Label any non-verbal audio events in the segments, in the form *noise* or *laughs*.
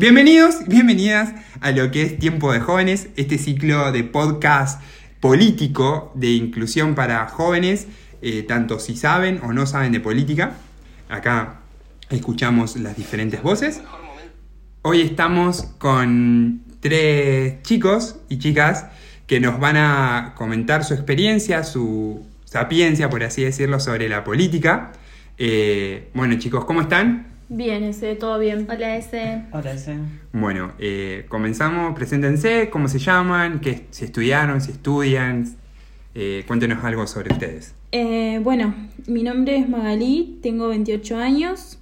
Bienvenidos, bienvenidas a lo que es Tiempo de Jóvenes, este ciclo de podcast político de inclusión para jóvenes, eh, tanto si saben o no saben de política. Acá escuchamos las diferentes voces. Hoy estamos con tres chicos y chicas que nos van a comentar su experiencia, su sapiencia, por así decirlo, sobre la política. Eh, bueno chicos, ¿cómo están? Bien, ese, todo bien. Hola, ese. Hola, ese. Bueno, eh, comenzamos, preséntense, cómo se llaman, qué, si estudiaron, si estudian, eh, cuéntenos algo sobre ustedes. Eh, bueno, mi nombre es Magalí, tengo 28 años,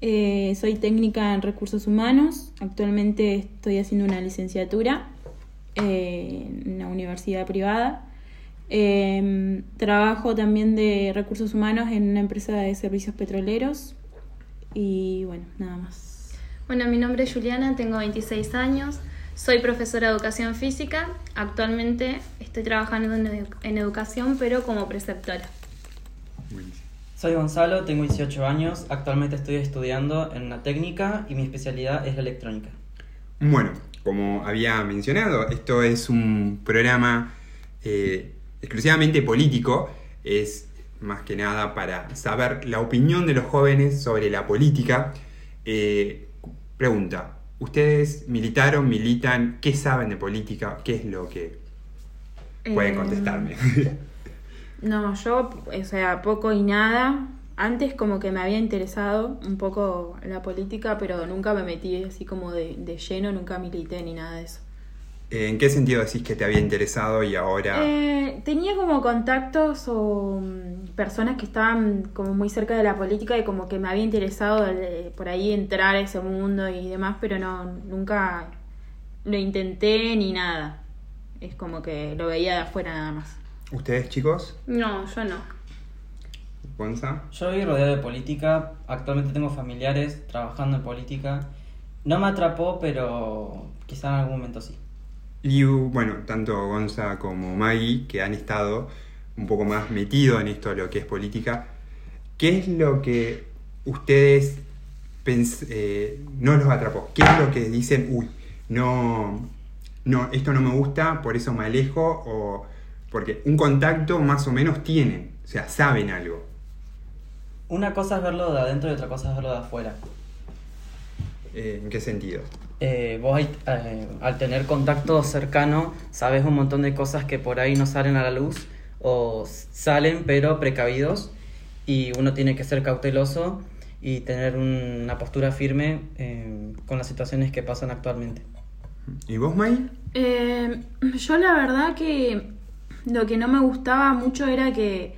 eh, soy técnica en recursos humanos, actualmente estoy haciendo una licenciatura eh, en una universidad privada. Eh, trabajo también de recursos humanos en una empresa de servicios petroleros y bueno, nada más. Bueno, mi nombre es Juliana, tengo 26 años, soy profesora de educación física. Actualmente estoy trabajando en, edu- en educación, pero como preceptora. Soy Gonzalo, tengo 18 años, actualmente estoy estudiando en una técnica y mi especialidad es la electrónica. Bueno, como había mencionado, esto es un programa eh, exclusivamente político, es más que nada para saber la opinión de los jóvenes sobre la política. Eh, pregunta, ¿ustedes militaron, militan? ¿Qué saben de política? ¿Qué es lo que pueden Eh, contestarme? *laughs* No, yo, o sea, poco y nada. Antes como que me había interesado un poco la política, pero nunca me metí así como de, de lleno, nunca milité ni nada de eso. ¿En qué sentido decís que te había interesado y ahora... Eh, tenía como contactos o mm, personas que estaban como muy cerca de la política y como que me había interesado por ahí entrar a ese mundo y demás, pero no, nunca lo intenté ni nada. Es como que lo veía de afuera nada más. ¿Ustedes chicos? No, yo no. ¿Gonza? Yo vivo rodeado de política, actualmente tengo familiares trabajando en política. No me atrapó, pero quizá en algún momento sí. Uh, bueno, tanto Gonza como Maggie, que han estado un poco más metidos en esto, lo que es política, ¿qué es lo que ustedes pens- eh, no los atrapó? ¿Qué es lo que dicen, uy, no, no, esto no me gusta, por eso me alejo? O porque un contacto más o menos tienen, o sea, saben algo. Una cosa es verlo de adentro y otra cosa es verlo de afuera. Eh, ¿En qué sentido? Eh, vos eh, al tener contacto cercano sabes un montón de cosas que por ahí no salen a la luz o salen pero precavidos y uno tiene que ser cauteloso y tener un- una postura firme eh, con las situaciones que pasan actualmente. ¿Y vos? Eh, yo la verdad que lo que no me gustaba mucho era que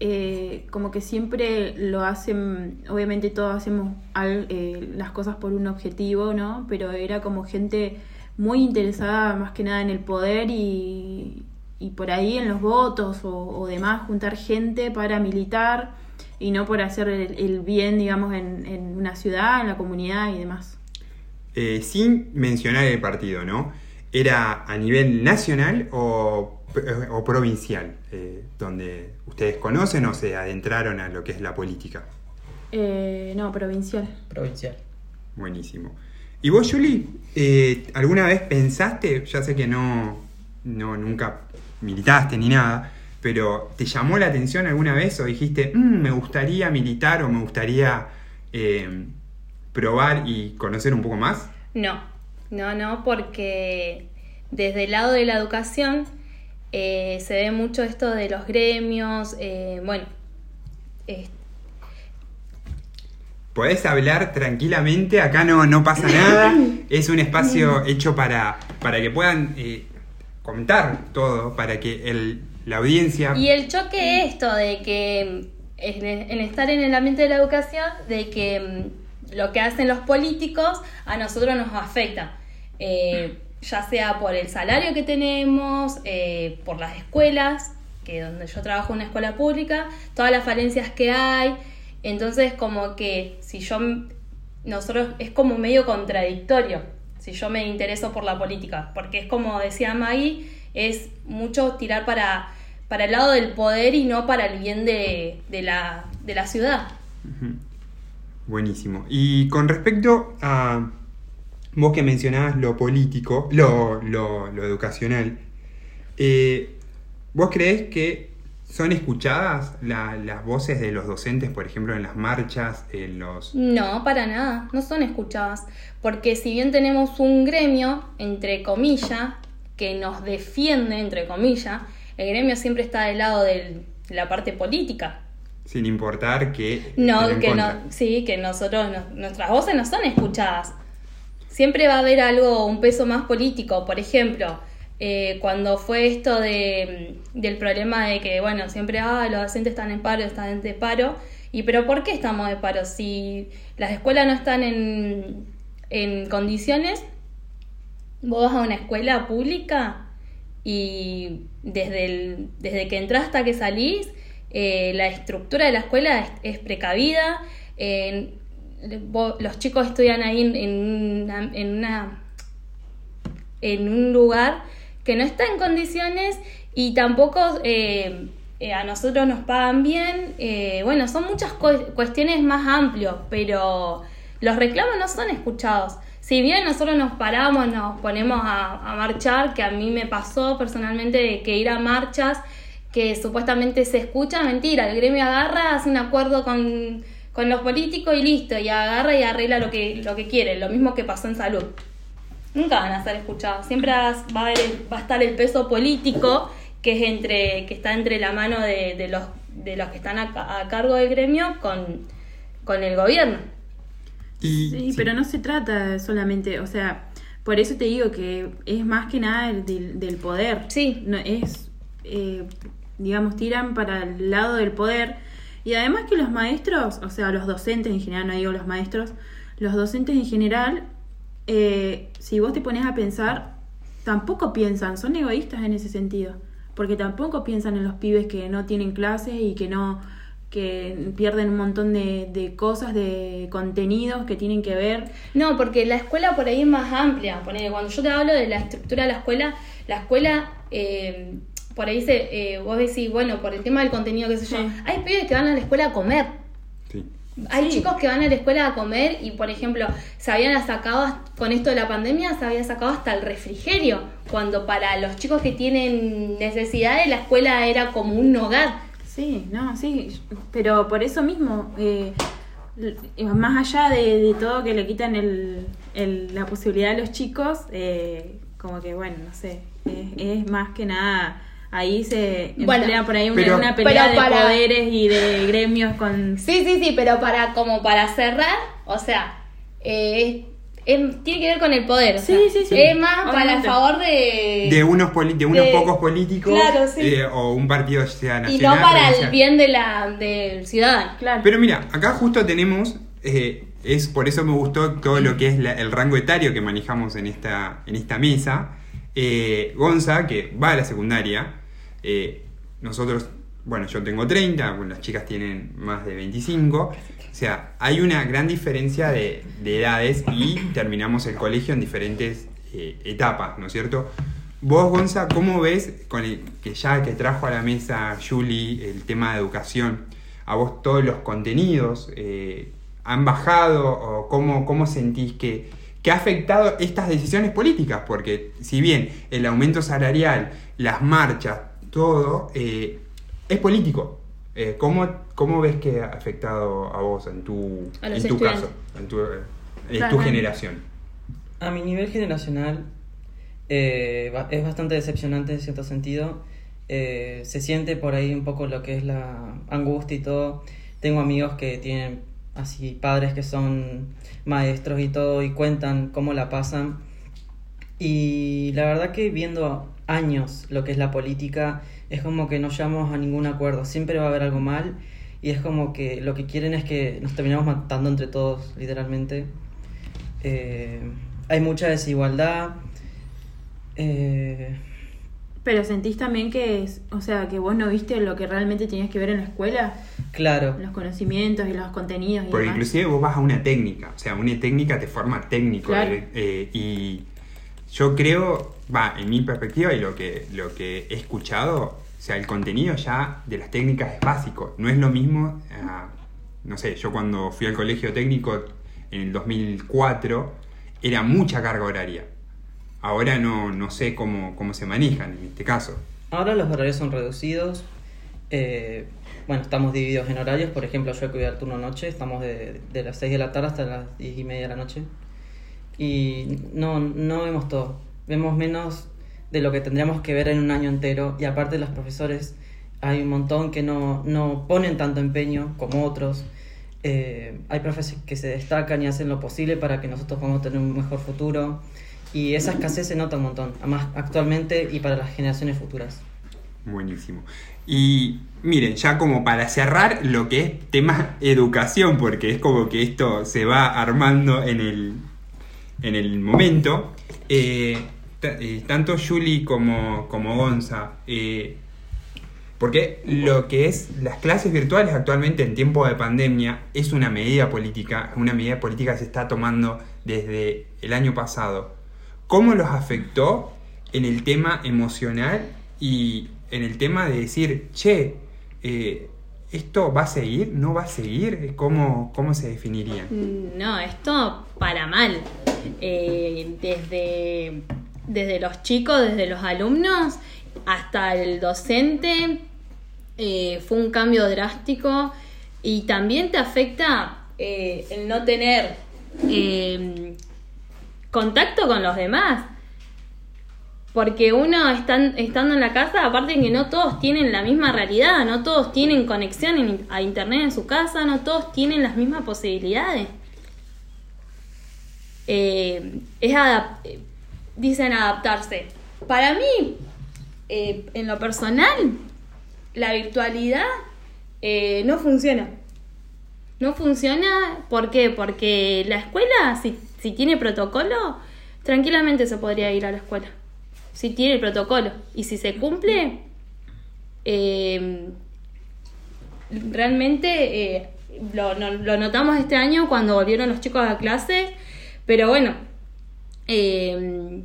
eh, como que siempre lo hacen, obviamente todos hacemos al- eh, las cosas por un objetivo, ¿no? Pero era como gente muy interesada más que nada en el poder y, y por ahí en los votos o, demás, juntar gente para militar y no por hacer el, el bien, digamos, en, en una ciudad, en la comunidad y demás. Eh, sin mencionar el partido, ¿no? ¿Era a nivel nacional o, o provincial? eh, donde ustedes conocen o se adentraron a lo que es la política. Eh, no, provincial. Provincial. Buenísimo. ¿Y vos, Julie, eh, alguna vez pensaste, ya sé que no, no nunca militaste ni nada, pero ¿te llamó la atención alguna vez o dijiste, "Mm, me gustaría militar o me gustaría eh, probar y conocer un poco más? No, no, no, porque desde el lado de la educación eh, se ve mucho esto de los gremios, eh, bueno, eh, Podés hablar tranquilamente, acá no, no pasa nada. *laughs* Es un espacio hecho para, para que puedan eh, contar todo, para que el, la audiencia... Y el choque esto de que en, en estar en el ambiente de la educación, de que mm, lo que hacen los políticos a nosotros nos afecta. Eh, ya sea por el salario que tenemos, eh, por las escuelas, que donde yo trabajo en una escuela pública, todas las falencias que hay. Entonces, como que si yo, nosotros es como medio contradictorio si yo me intereso por la política, porque es como decía Maggie, es mucho tirar para, para el lado del poder y no para el bien de, de la, de la ciudad. Buenísimo. Y con respecto a vos que mencionabas lo político, lo, lo, lo educacional, eh, ¿vos creés que son escuchadas la- las voces de los docentes, por ejemplo, en las marchas, en los... No, para nada, no son escuchadas. Porque si bien tenemos un gremio, entre comillas, que nos defiende, entre comillas, el gremio siempre está del lado de la parte política. sin importar que... No, que no, sí, que nosotros, no- nuestras voces no son escuchadas. Siempre va a haber algo, un peso más político. Por ejemplo, eh, cuando fue esto de, del problema de que, bueno, siempre, ah, los docentes están en paro, están de paro. ¿Y pero por qué estamos de paro? Si las escuelas no están en, en condiciones, vos vas a una escuela pública y desde, el, desde que entras hasta que salís, eh, la estructura de la escuela es, precavida. eh, los chicos estudian ahí en, en una, en, un lugar que no está en condiciones y tampoco eh, eh, a nosotros nos pagan bien. eh, bueno, son muchas cu- cuestiones más amplias, pero los reclamos no son escuchados. Si bien nosotros nos paramos, nos ponemos a, a marchar, que a mí me pasó personalmente de que ir a marchas que supuestamente se escucha, mentira, el gremio agarra, hace un acuerdo con, con los políticos y listo, y agarra y arregla lo que, lo que quiere, lo mismo que pasó en salud. Nunca van a ser escuchados, siempre va a, haber va a estar el peso político que es entre, que está entre la mano de, de los, de los que están a, a cargo del gremio con, con el gobierno. Y, Sí, sí. pero no se trata solamente, o sea, por eso te digo que es más que nada el del, del poder. Sí. No, es, eh, digamos, tiran para el lado del poder. Y además que los maestros, o sea, los docentes en general, no digo los maestros, los docentes en general, eh, si vos te pones a pensar, tampoco piensan, son egoístas en ese sentido. Porque tampoco piensan en los pibes que no tienen clases y que no que pierden un montón de, de cosas, de contenidos que tienen que ver. No, porque la escuela por ahí es más amplia. Cuando yo te hablo de la estructura de la escuela, la escuela, eh, por ahí se, eh, vos decís, bueno, por el tema del contenido, qué sé yo, Sí. hay pibes que van a la escuela a comer. Sí. Hay Sí. chicos que van a la escuela a comer y, por ejemplo, se habían sacado, con esto de la pandemia, se había sacado hasta el refrigerio, cuando para los chicos que tienen necesidades la escuela era como un hogar. Sí, no, sí, pero por eso mismo, eh, l- más allá de, de todo que le quitan el, el- la posibilidad a los chicos, eh, como que bueno, no sé, es, es más que nada, ahí se Bueno, emplea por ahí una, pero- una pelea de para- poderes y de gremios con... Sí, sí, sí, pero para como para cerrar, o sea, eh, es- tiene que ver con el poder. o Sí, sea, sí, sí. Es más para el favor de... De unos, poli- de unos de- pocos políticos Claro, sí. eh, o un partido sea y nacional. no para el bien de la, del ciudadano. Claro. Pero mira, acá justo tenemos, eh, es por eso me gustó todo lo que es la- el rango etario que manejamos en esta, en esta mesa. Eh, Gonza, que va a la secundaria, eh, nosotros, bueno, yo tengo 30, bueno, las chicas tienen más de 25. O sea, hay una gran diferencia de, de edades y terminamos el colegio en diferentes eh, etapas, ¿no es cierto? Vos, Gonza, ¿cómo ves, con que ya que trajo a la mesa Julie el tema de educación, a vos todos los contenidos eh, han bajado o cómo, cómo sentís que, que ha afectado estas decisiones políticas? Porque si bien el aumento salarial, las marchas, todo eh, es político, eh, ¿cómo, ¿cómo ves que ha afectado a vos en tu, en tu caso, en tu, eh, en tu generación? A mi nivel generacional eh, es bastante decepcionante en cierto sentido. Eh, se siente por ahí un poco lo que es la angustia y todo. Tengo amigos que tienen así padres que son maestros y todo y cuentan cómo la pasan. Y la verdad que viendo años lo que es la política es como que no llegamos a ningún acuerdo. Siempre va a haber algo mal y es como que lo que quieren es que nos terminamos matando entre todos, literalmente. Eh, hay mucha desigualdad. Eh, Pero sentís también que, es, o sea, que vos no viste lo que realmente tenías que ver en la escuela, claro, los conocimientos y los contenidos y Porque demás. inclusive vos vas a una técnica, o sea, una técnica te forma técnico. Claro. eh, eh, y yo creo, va, en mi perspectiva y lo que, lo que he escuchado, o sea, el contenido ya de las técnicas es básico. No es lo mismo, ah, no sé, yo cuando fui al colegio técnico en el 2004, era mucha carga horaria. Ahora no, no sé cómo, cómo se manejan en este caso. Ahora los horarios son reducidos. eh, bueno, estamos divididos en horarios. Por ejemplo, yo que voy al turno noche, estamos de, de las 6 de la tarde hasta las 10 y media de la noche. Y no, no vemos todo. Vemos menos de lo que tendríamos que ver en un año entero. Y aparte los profesores, hay un montón que no, no ponen tanto empeño como otros. Eh, hay profesores que se destacan y hacen lo posible para que nosotros podamos tener un mejor futuro. Y esa escasez se nota un montón, además actualmente y para las generaciones futuras. Buenísimo. Y miren, ya como para cerrar lo que es tema educación, porque es como que esto se va armando en el, en el momento. eh, eh, tanto Julie como, como Gonza, eh, porque lo que es las clases virtuales actualmente en tiempo de pandemia es una medida política, una medida política que se está tomando desde el año pasado. ¿Cómo los afectó en el tema emocional y en el tema de decir, che, eh, ¿esto va a seguir? ¿No va a seguir? ¿Cómo, cómo se definirían? No, esto para mal. Desde, desde los chicos, desde los alumnos, hasta el docente, eh, fue un cambio drástico y también te afecta eh, el no tener eh, contacto con los demás. Porque uno están, estando en la casa, aparte que no todos tienen la misma realidad, no todos tienen conexión a internet en su casa, no todos tienen las mismas posibilidades. Eh, es dicen adaptarse. Para mí, eh, en lo personal, la virtualidad eh, no funciona. No funciona, ¿por qué? Porque la escuela, si, si tiene protocolo, tranquilamente se podría ir a la escuela. Si tiene el protocolo. Y si se cumple, eh, realmente lo, lo notamos este año cuando volvieron los chicos a clase. Pero bueno, eh,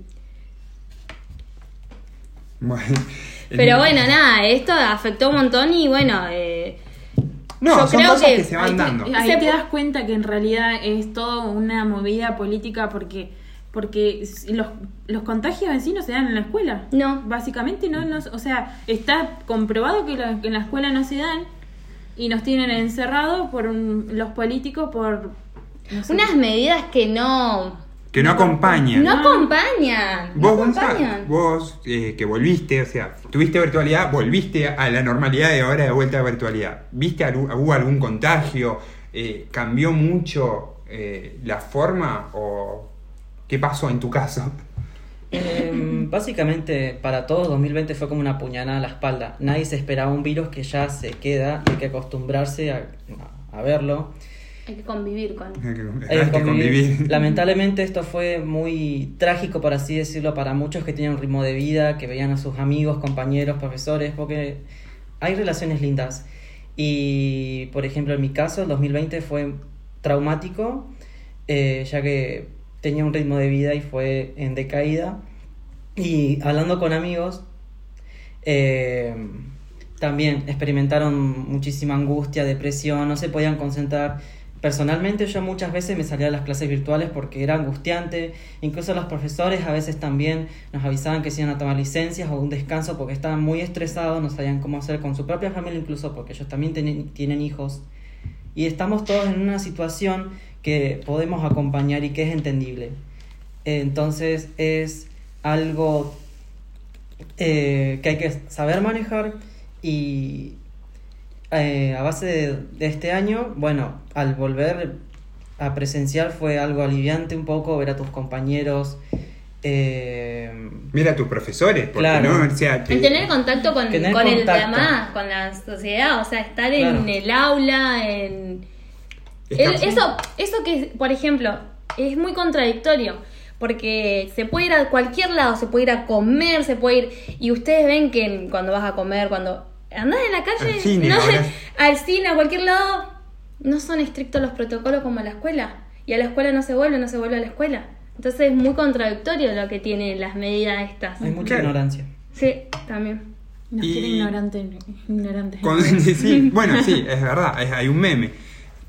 Bueno, *laughs* pero bueno, nada, esto afectó un montón y bueno, eh, No, yo son creo cosas que, que se Ahí van te- dando. Ahí Se te das cuenta que en realidad es todo una movida política porque porque los, los contagios en sí no se dan en la escuela. No. Básicamente no, no- o sea, está comprobado que, en la escuela no se dan y nos tienen encerrados por un- los políticos por no sé. unas medidas que no, Que no acompañan. no acompañan. Vos, acompañan. vos eh, que volviste, o sea, tuviste virtualidad, volviste a la normalidad y ahora de vuelta a virtualidad. ¿Viste algún, hubo algún contagio? Eh, ¿Cambió mucho eh, la forma o qué pasó en tu caso? Em, básicamente para todos 2020 fue como una puñalada a la espalda. Nadie se esperaba un virus que ya se queda y hay que acostumbrarse a, a verlo. Hay que convivir con. Hay Hay que que convivir. Lamentablemente esto fue muy trágico, por así decirlo, para muchos que tenían un ritmo de vida, que veían a sus amigos, compañeros, profesores, porque hay relaciones lindas. Y, por ejemplo, en mi caso, el 2020 fue traumático, eh, ya que tenía un ritmo de vida y fue en decaída. Y hablando con amigos, eh, también experimentaron muchísima angustia, depresión, no se podían concentrar. Personalmente yo muchas veces me salía de las clases virtuales porque era angustiante, incluso los profesores a veces también nos avisaban que se iban a tomar licencias o un descanso porque estaban muy estresados, no sabían cómo hacer con su propia familia incluso porque ellos también tienen, hijos. Y estamos todos en una situación que podemos acompañar y que es entendible. Entonces es algo eh, que hay que saber manejar y eh, a base de, de este año, bueno, al volver a presencial fue algo aliviante un poco ver a tus compañeros. eh, Mira a tus profesores, porque Claro. no, o sea, te- En tener contacto con, Tener con el demás, con la sociedad, o sea, estar Claro. en el aula, en... El- eso, eso que, por ejemplo, es muy contradictorio, porque se puede ir a cualquier lado, se puede ir a comer, se puede ir... Y ustedes ven que cuando vas a comer, cuando andás en la calle, Al cine, no- ahora. al cine, a cualquier lado, no son estrictos los protocolos como a la escuela. Y a la escuela no se vuelve, no se vuelve a la escuela. Entonces es muy contradictorio lo que tienen las medidas estas. hay mucha Claro. ignorancia. Sí, también. Nos Y- quiere ignorante, ignorante. Con- *laughs* sí, bueno, sí, es verdad, es- hay un meme.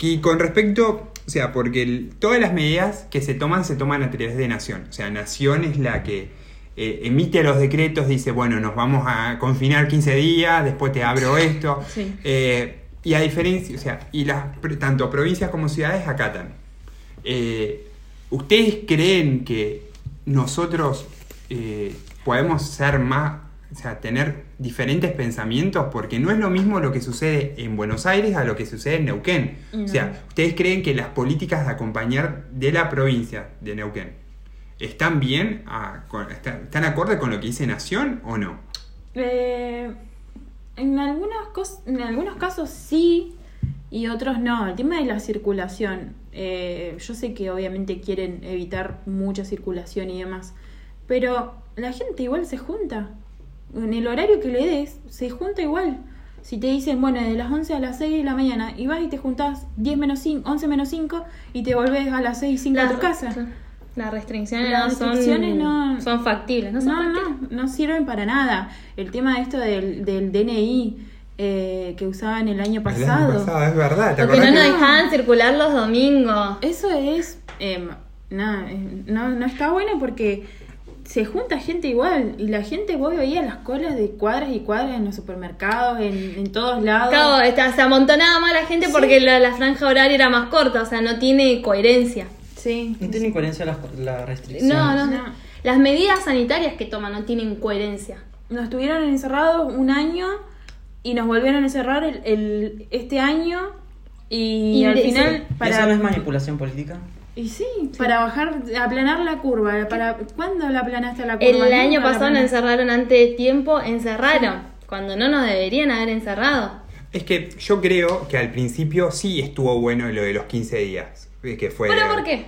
Y con respecto O sea, porque el- todas las medidas que se toman se toman a través de Nación. O sea, Nación es la que eh, emite los decretos, dice, bueno, nos vamos a confinar 15 días, después te abro *laughs* esto. Sí. Eh, y a diferencia, o sea, y las tanto provincias como ciudades acatan. Eh, ¿Ustedes creen que nosotros podemos ser más, o sea, tener diferentes pensamientos? Porque no es lo mismo lo que sucede en Buenos Aires a lo que sucede en Neuquén. O sea, ¿ustedes creen que las políticas de acompañar de la provincia de Neuquén están bien, a- con- están, están acorde con lo que dice Nación o no? Eh, en, algunos cos- en algunos casos sí y otros no. El tema de la circulación. eh, yo sé que obviamente quieren evitar mucha circulación y demás. Pero la gente igual se junta. En el horario que le des, se junta igual. Si te dicen, bueno, de las 11 a las 6 de la mañana, y vas y te juntás 10 menos 5, 11 menos 5, y te volvés a las 6 y 5 a tu casa. Las restricciones, Las no restricciones son, no- son factibles, ¿no? Son No, factibles. no, no sirven para nada. El tema de esto del, del DNI eh, que usaban el año El año pasado. pasado, es verdad. ¿te Porque no nos dejaban circular los domingos. Eso es. eh, nada, no, no está bueno porque se junta gente igual. Y la gente, vos veías las colas de cuadras y cuadras en los supermercados, en, en todos lados. Claro, está- se amontonaba más la gente porque la, la franja horaria era más corta, o sea, no tiene coherencia. Sí. No tiene coherencia la, la restricción. No, no, No. Las medidas sanitarias que toman no tienen coherencia. Nos tuvieron encerrados un año y nos volvieron a encerrar el, el- este año. Y, Y al de- final, ¿Y para. ¿Eso no es manipulación política? Y sí, para bajar, aplanar la curva. Para, ¿Cuándo la aplanaste la curva? El Nunca año pasado nos encerraron antes de tiempo, encerraron, cuando no nos deberían haber encerrado. Es que yo creo que al principio sí estuvo bueno lo de los 15 días. eh, Que fue, ¿Pero por qué?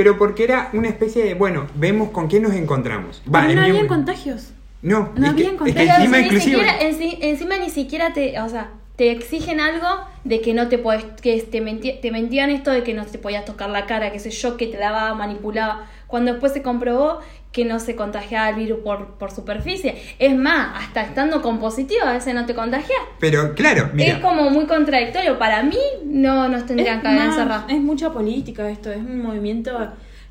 Pero porque era una especie de, bueno, vemos con qué nos encontramos. Va, Pero no había contagios. No, no que- es que contagios. Encima ni siquiera, enci- encima ni siquiera te, o sea, te exigen algo de que no te podés, que te, te mentían esto de que no te podías tocar la cara, qué sé yo, que te lavaba, manipulaba, cuando después se comprobó que no se contagiaba el virus por, por superficie. Es más, hasta estando con positivo a veces no te contagias. Pero claro, mira, Es como muy contradictorio. Para mí no nos tendrían Es que haber encerrado. Es mucha política esto, es un movimiento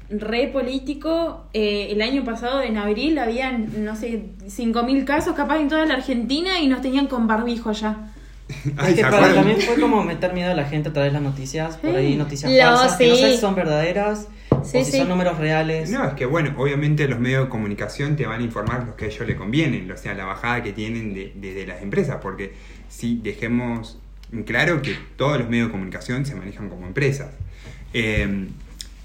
re político. Eh, el año pasado, en abril, habían, no sé, 5.000 casos capaz en toda la Argentina y nos tenían con barbijo allá. *laughs* ay, es que ¿se para, también fue como meter miedo a la gente a través de las noticias, por Sí. ahí noticias Lo- falsas, que no sí. sé si son verdaderas Sí, o si sí. son números reales. No, es que bueno, obviamente los medios de comunicación te van a informar los que a ellos le convienen, o sea, la bajada que tienen de, de- de las empresas, porque si dejemos en claro que todos los medios de comunicación se manejan como empresas. Eh,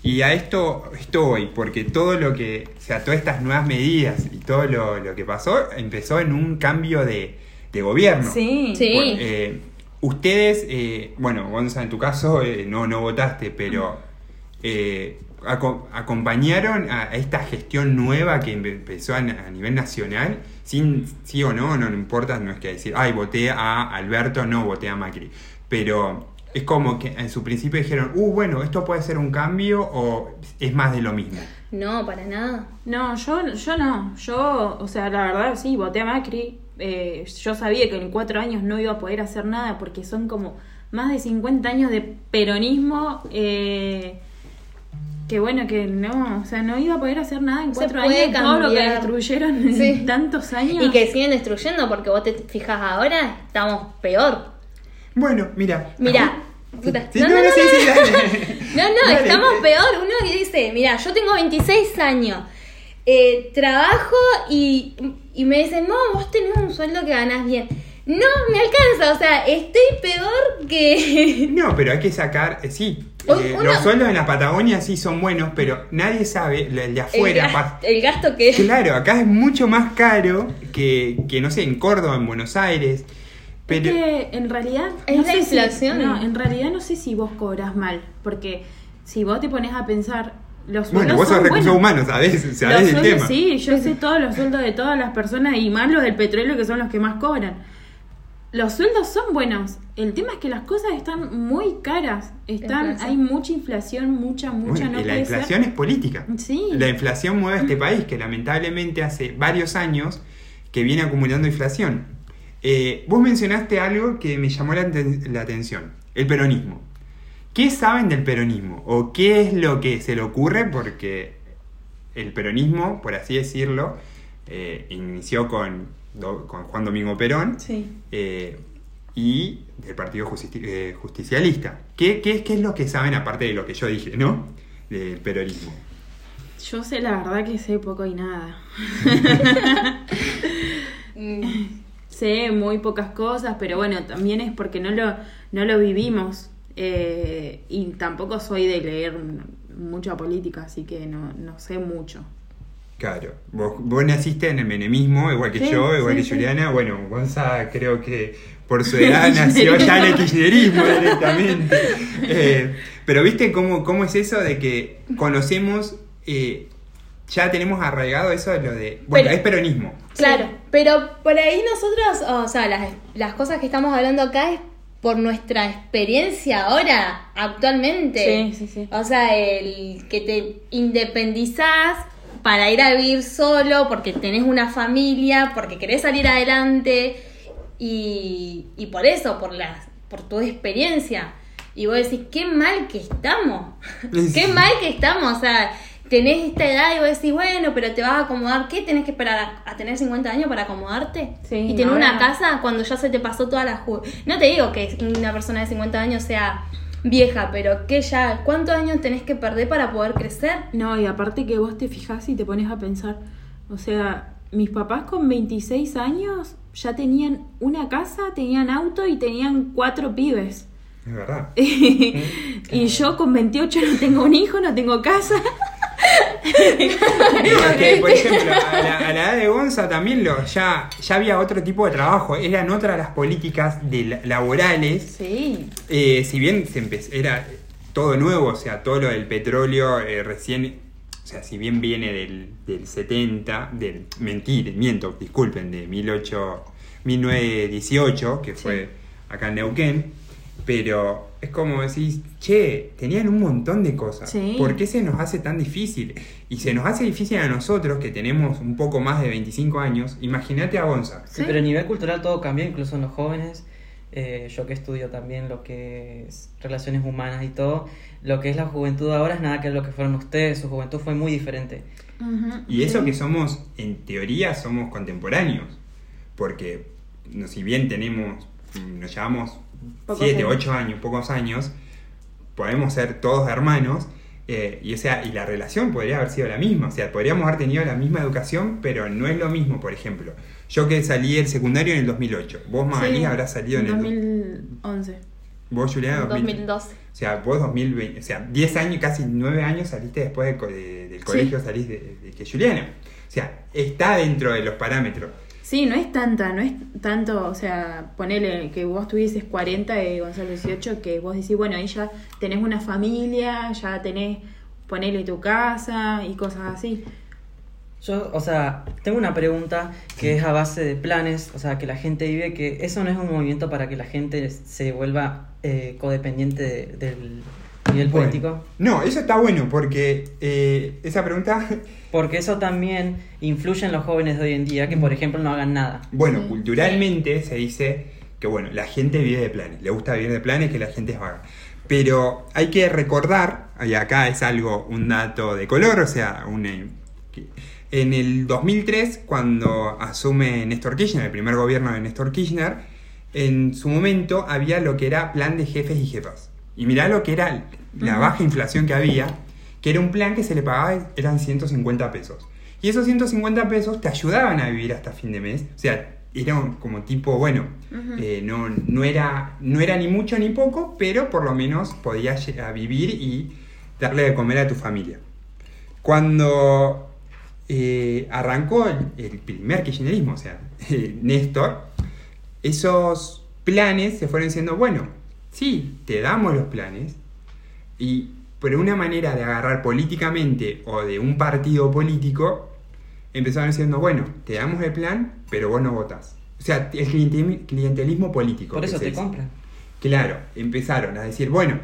y a esto estoy, porque todo lo que, o sea, todas estas nuevas medidas y todo lo, lo que pasó empezó en un cambio de, de gobierno. Sí. Sí. Eh, ustedes, eh, bueno, Gonza, en tu caso eh, no, no votaste, pero eh, aco- acompañaron a, a esta gestión nueva que empe- empezó a, a nivel nacional, sin sí o no, no, no importa, no es que decir, ay, voté a Alberto, no voté a Macri, pero es como que en su principio dijeron, uh, bueno, esto puede ser un cambio o es más de lo mismo. No, para nada. No, yo, yo no. Yo, o sea, la verdad, sí, voté a Macri. Eh, yo sabía que en cuatro años no iba a poder hacer nada porque son como más de 50 años de peronismo. eh, que bueno, que no, o sea, no iba a poder hacer nada en Se cuatro puede años. Todo lo que cambiar. destruyeron en Sí. tantos años. Y que siguen destruyendo porque vos te fijas ahora, estamos peor. Bueno, mira. Mira. puta, Sí, no, no, no, no, no, sí, no. sí, dale. *laughs* No, no, Dale. estamos peor. Uno que dice, mira, yo tengo 26 años, eh, trabajo y, y me dicen, no, vos tenés un sueldo que ganás bien. No, me alcanza, o sea, estoy peor que... *laughs* No, pero hay que sacar, eh, sí, eh, una- los sueldos en la Patagonia sí son buenos, pero nadie sabe, el de el, afuera, gas- pa- el gasto que... claro, acá es mucho más caro que, que, no sé, en Córdoba, en Buenos Aires, pero... Es que en realidad. Es no la sé si- inflación. no, en realidad no sé si vos cobras mal. Porque si vos te pones a pensar. Los Bueno, sueldos vos sos recursos buenos. humanos, sabés, Los sabés sueldos, tema. Sí, yo sé todos los sueldos de todas las personas y más los del petróleo que son los que más cobran. Los sueldos son buenos. El tema es que las cosas están muy caras. Están, Inflación. hay mucha inflación, mucha, mucha. Bueno, no y la inflación ser. es política. Sí. La inflación mueve a este país, que lamentablemente hace varios años que viene acumulando inflación. Eh, vos mencionaste algo que me llamó la atención, el peronismo. ¿qué saben del peronismo? ¿O qué es lo que se le ocurre? Porque el peronismo, por así decirlo, eh, inició con, do- con Juan Domingo Perón Sí. eh, y del Partido Justici- eh, Justicialista. ¿Qué, qué, es- ¿Qué es lo que saben aparte de lo que yo dije, no? Del peronismo. Yo sé la verdad que sé poco y nada. *laughs* Sé muy pocas cosas, pero bueno, también es porque no lo, no lo vivimos. eh, y tampoco soy de leer mucha política, así que no, no sé mucho. Claro, vos, vos naciste en el menemismo, igual que Sí, yo, igual sí, que sí. Juliana. Bueno, Gonza creo que por su *laughs* edad nació ya en el kirchnerismo directamente. Eh, pero viste cómo, cómo es eso de que conocemos, eh, ya tenemos arraigado eso de lo de... Bueno, Pero- es peronismo. Claro, pero por ahí nosotros, o sea, las, las cosas que estamos hablando acá es por nuestra experiencia ahora, actualmente. Sí, sí, sí. O sea, el que te independizás para ir a vivir solo, porque tenés una familia, porque querés salir adelante, y, y por eso, por, las, por tu experiencia. Y vos decís, qué mal que estamos. *laughs* qué mal que estamos. O sea, tenés esta edad y vos decís, bueno, pero te vas a acomodar. ¿Qué tenés que esperar a, a tener 50 años para acomodarte? Sí, y tener una casa cuando ya se te pasó toda la ju No te digo que una persona de 50 años sea vieja, pero que ya, ¿cuántos años tenés que perder para poder crecer? No, y aparte que vos te fijás y te pones a pensar, o sea, mis papás con 26 años ya tenían una casa, tenían auto y tenían cuatro pibes. Es verdad. *laughs* y yo con 28 no tengo un hijo, no tengo casa. *laughs* Porque, por ejemplo, a la, a la edad de Gonza también lo, ya, ya había otro tipo de trabajo, eran otras las políticas de la- laborales. Sí. Eh, si bien se empe- era todo nuevo, o sea, todo lo del petróleo eh, recién, o sea, si bien viene del, del 70, del, mentir, miento, disculpen, de 18, 1918, que fue acá en Neuquén, pero es como decís, che, tenían un montón de cosas, Sí. ¿por qué se nos hace tan difícil? Y se nos hace difícil a nosotros, que tenemos un poco más de 25 años, imagínate a Gonza. Sí, pero a nivel cultural todo cambió, incluso en los jóvenes. Eh, yo que estudio también lo que es relaciones humanas y todo, lo que es la juventud ahora es nada que lo que fueron ustedes, su juventud fue muy diferente. Y eso sí. que somos, en teoría, somos contemporáneos. Porque no, si bien tenemos, nos llevamos Pocos 7, años. 8 años, pocos años, podemos ser todos hermanos. eh, y, o sea, y la relación podría haber sido la misma. O sea, podríamos haber tenido la misma educación, pero no es lo mismo, por ejemplo. Yo que salí del secundario en el 2008. Vos, Magalí, Sí, habrás salido en el... 2011. Vos, Juliana, 2000. 2012. O sea, vos 2020, o sea, 10 años, casi 9 años saliste después de de- del colegio, salís de, de que Juliana. O sea, está dentro de los parámetros. Sí, no es tanta, no es tanto, o sea, ponele que vos tuvieses 40 y Gonzalo 18, que vos decís, bueno, ahí ya tenés una familia, ya tenés, ponele tu casa y cosas así. Yo, o sea, tengo una pregunta que es a base de planes, o sea, que la gente vive, que eso no es un movimiento para que la gente se vuelva eh, codependiente de- del nivel Bueno, político. No, eso está bueno porque eh, esa pregunta, *laughs* Porque eso también influye en los jóvenes de hoy en día, que por ejemplo no hagan nada. bueno, Sí. culturalmente se dice que, bueno, la gente vive de planes, le gusta vivir de planes, que la gente es vaga. Pero hay que recordar, y acá es algo, un dato de color, o sea, un, eh, en el 2003, cuando asume Néstor Kirchner, el primer gobierno de Néstor Kirchner, en su momento había lo que era plan de jefes y jefas. Y mirá lo que era la baja inflación que había, que era un plan que se le pagaba, eran 150 pesos. Y esos 150 pesos te ayudaban a vivir hasta fin de mes. O sea, era como tipo, bueno, eh, no, no, era, no era ni mucho ni poco, pero por lo menos podías a vivir y darle de comer a tu familia. Cuando eh, arrancó el, el primer kirchnerismo, o sea, eh, *laughs* Néstor, esos planes se fueron diciendo, bueno, sí, te damos los planes, y pero una manera de agarrar políticamente o de un partido político, empezaron diciendo, bueno, te damos el plan, pero vos no votás. O sea, el clientelismo, político. Por eso te compran. Claro, empezaron a decir, bueno,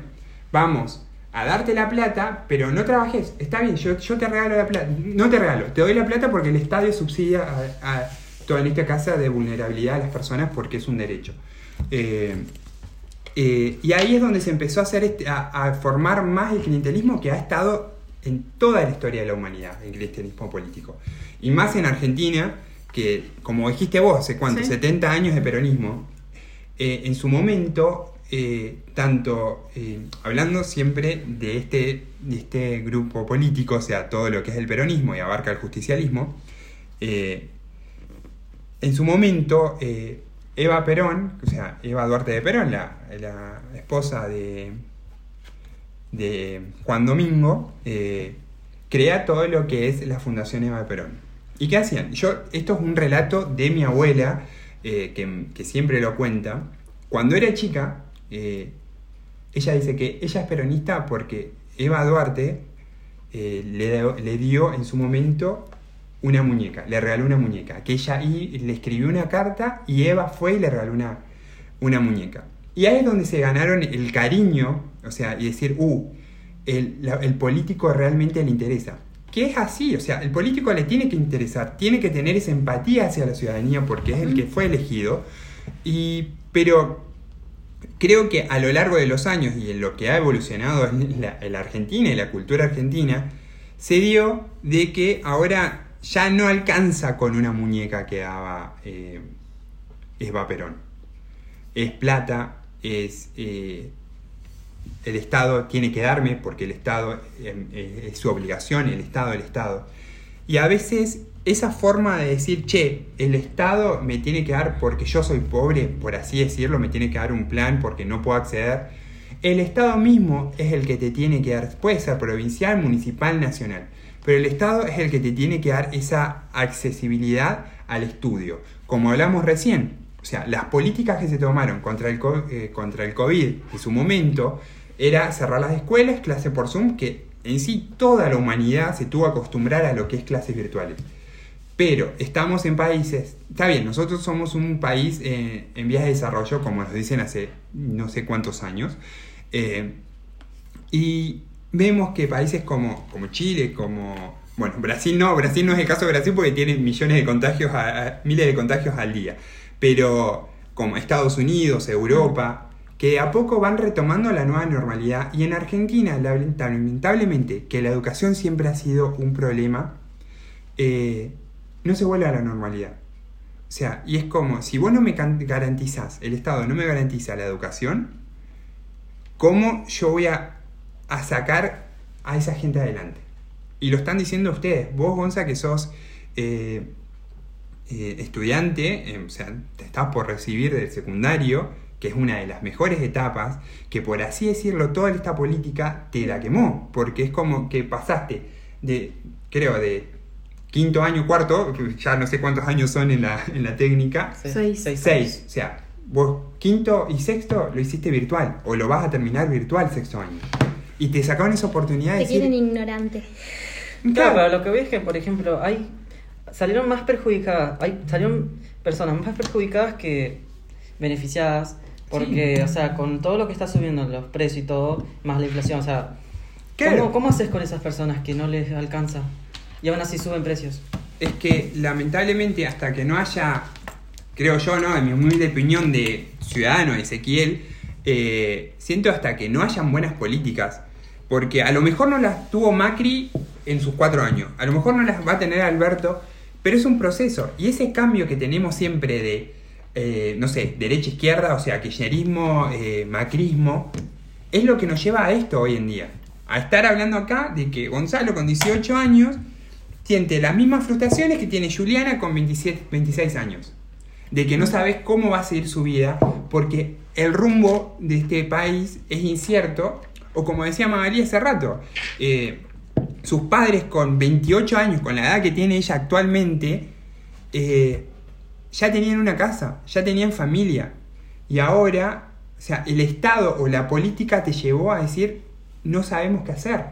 vamos a darte la plata, pero no trabajes. Está bien, yo, yo te regalo la plata. No te regalo, te doy la plata porque el Estado subsidia a, a toda en esta casa de vulnerabilidad a las personas porque es un derecho. Eh, Eh, y ahí es donde se empezó a, hacer este- a, a formar más el clientelismo que ha estado en toda la historia de la humanidad, el clientelismo político. Y más en Argentina, que como dijiste vos, hace cuánto, Sí. 70 años de peronismo, eh, en su momento, eh, tanto hablando siempre de este, de este grupo político, o sea, todo lo que es el peronismo y abarca el justicialismo, en su momento, Eva Perón, o sea, Eva Duarte de Perón, la, esposa de, Juan Domingo, eh, crea todo lo que es la Fundación Eva Perón. ¿Y qué hacían? Yo, esto es un relato de mi abuela, eh, que, siempre lo cuenta. Cuando era chica, eh, ella dice que ella es peronista porque Eva Duarte le dio en su momento una muñeca, le regaló una muñeca, que ella y le escribió una carta y Eva fue y le regaló una, una muñeca. Y ahí es donde se ganaron el cariño, o sea, y decir, uh, el, la- el político realmente le interesa. Que es así, o sea, el político le tiene que interesar, tiene que tener esa empatía hacia la ciudadanía porque es el que fue elegido. Y, pero creo que a lo largo de los años y en lo que ha evolucionado en la, en la Argentina y la cultura argentina, se dio de que ahora ya no alcanza con una muñeca que daba eh, Eva. Es plata, es... eh, el Estado tiene que darme porque el Estado eh, es su obligación, el Estado, el Estado. Y a veces esa forma de decir, che, el Estado me tiene que dar porque yo soy pobre, por así decirlo, me tiene que dar un plan porque no puedo acceder. El Estado mismo es el que te tiene que dar, puede ser provincial, municipal, nacional, pero el Estado es el que te tiene que dar esa accesibilidad al estudio. Como hablamos recién, o sea, las políticas que se tomaron contra el, co- eh, contra el COVID en su momento era cerrar las escuelas, clase por Zoom, que en sí toda la humanidad se tuvo que acostumbrar a lo que es clases virtuales. Pero estamos en países, está bien, nosotros somos un país eh, en vías de desarrollo, como nos dicen hace no sé cuántos años, eh, y vemos que países como, como Chile, como... Bueno, Brasil no, Brasil no es el caso de Brasil porque tiene millones de contagios, miles de contagios al día. Pero como Estados Unidos, Europa, que a poco van retomando la nueva normalidad. Y en Argentina, lamentablemente, que la educación siempre ha sido un problema, eh, no se vuelve a la normalidad. O sea, y es como, si vos no me garantizás, el Estado no me garantiza la educación, ¿cómo yo voy a, a sacar a esa gente adelante? Y lo están diciendo ustedes, vos Gonza que sos eh, eh, estudiante, eh, o sea, te estás por recibir del secundario, que es una de las mejores etapas, que por así decirlo, toda esta política te la quemó, porque es como que pasaste de, creo, de quinto año, cuarto, ya no sé cuántos años son en la, en la técnica, Sí, Seis. seis Seis, o sea, vos quinto y sexto lo hiciste virtual, o lo vas a terminar virtual sexto año. Y te sacaban esa oportunidad de Te decir... quieren ignorante. Claro, pero lo que veo es que, por ejemplo, hay salieron más perjudicadas, hay salieron personas más perjudicadas que beneficiadas, porque, o sea, con todo lo que está subiendo los precios y todo, más la inflación, o sea. ¿cómo, cómo haces con esas personas que no les alcanza? Y aún así suben precios. Es que lamentablemente hasta que no haya, creo yo, ¿no? En mi humilde opinión de ciudadano Ezequiel, eh, siento hasta que no hayan buenas políticas, porque a lo mejor no las tuvo Macri en sus cuatro años, a lo mejor no las va a tener Alberto, pero es un proceso, y ese cambio que tenemos siempre de, eh, no sé, derecha-izquierda, o sea, kirchnerismo, eh, macrismo, es lo que nos lleva a esto hoy en día. A estar hablando acá de que Gonzalo con 18 años siente las mismas frustraciones que tiene Juliana con 27, 26 años. De que no sabes cómo va a seguir su vida porque el rumbo de este país es incierto. O como decía Magali hace rato, eh, sus padres con 28 años, con la edad que tiene ella actualmente, eh, ya tenían una casa, ya tenían familia. Y ahora, o sea, el Estado o la política te llevó a decir, no sabemos qué hacer.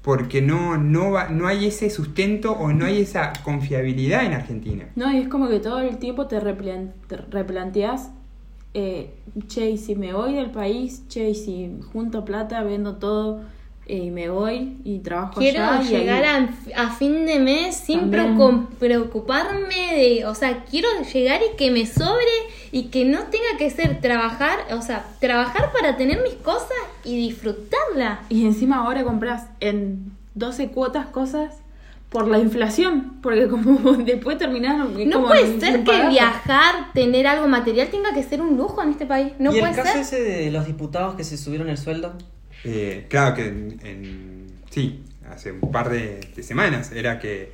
Porque no, no, va- no hay ese sustento o no hay esa confiabilidad en Argentina. No, y es como que todo el tiempo te, replan- te replanteas, eh, che, y si me voy del país, che, y si junto plata, vendo todo, y me voy y trabajo Quiero allá. y ahí- llegar a, a fin de mes sin preocuparme de, o sea, quiero llegar y que me sobre y que no tenga que ser trabajar, o sea, trabajar para tener mis cosas y disfrutarla. Y encima ahora compras en 12 cuotas cosas por la inflación, porque como *laughs* después terminas No puede ser que viajar, tener algo material tenga que ser un lujo en este país. No ¿Y puede el caso ser. ese de los diputados que se subieron el sueldo? Eh, claro que en, en- sí, hace un par de, de semanas era que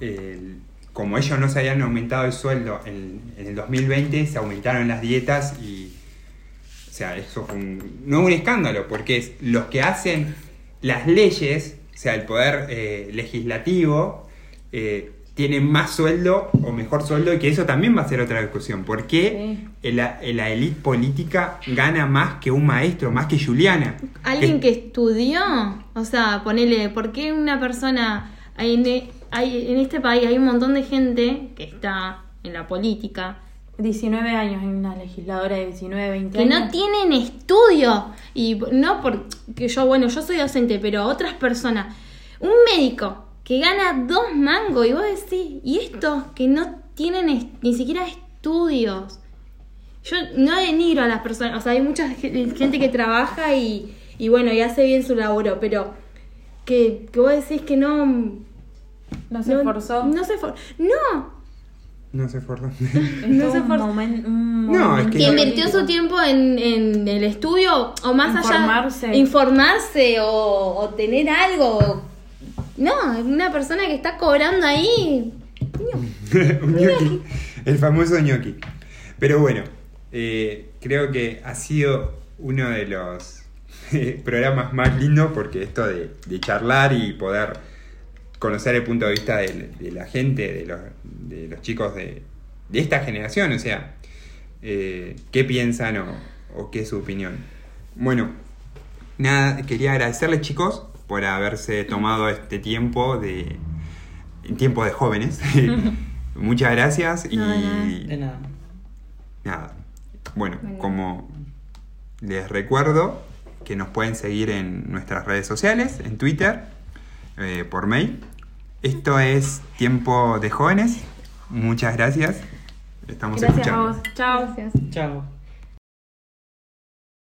eh, como ellos no se habían aumentado el sueldo en, en el 2020, se aumentaron las dietas y, o sea, eso fue un, no un escándalo, porque es los que hacen las leyes, sea, el poder eh, legislativo, eh, tienen más sueldo o mejor sueldo y que eso también va a ser otra discusión. ¿Por qué la, la élite política gana más que un maestro, más que Juliana? Alguien que estudió, o sea, ponele, ¿por qué una persona, hay en, hay, en este país hay un montón de gente que está en la política, 19 años, hay una legisladora de 19, 20 que años. no tienen estudio, y no porque yo, bueno, yo soy docente, pero otras personas, un médico que gana dos mangos, y vos decís, y estos que no tienen ni siquiera estudios. Yo no denigro a las personas, o sea, hay mucha ge- gente que trabaja y, y bueno, y hace bien su laburo, pero que, que vos decís que no... No se esforzó. No se esfor- No, No se forró. *laughs* Es no esforzó. momen- un No, es que- que invirtió su tiempo en, en el estudio o más Informarse. allá informarse o, o tener algo no una persona que está cobrando ahí *laughs* un gnocchi. El famoso gnocchi. Pero bueno, eh, creo que ha sido uno de los eh, programas más lindos porque esto de, de charlar y poder conocer el punto de vista de, de la gente, de los, de los chicos de, de esta generación, o sea, eh, qué piensan o, o qué es su opinión. Bueno, nada, quería agradecerles chicos por haberse tomado este tiempo de en tiempo de jóvenes. *laughs* Muchas gracias y. De nada. nada. Bueno, como les recuerdo que nos pueden seguir en nuestras redes sociales, en Twitter, eh, por mail. Esto es Tiempo de Jóvenes. Muchas gracias. Estamos Gracias a escuchando. vos. Chao. Gracias. Chao.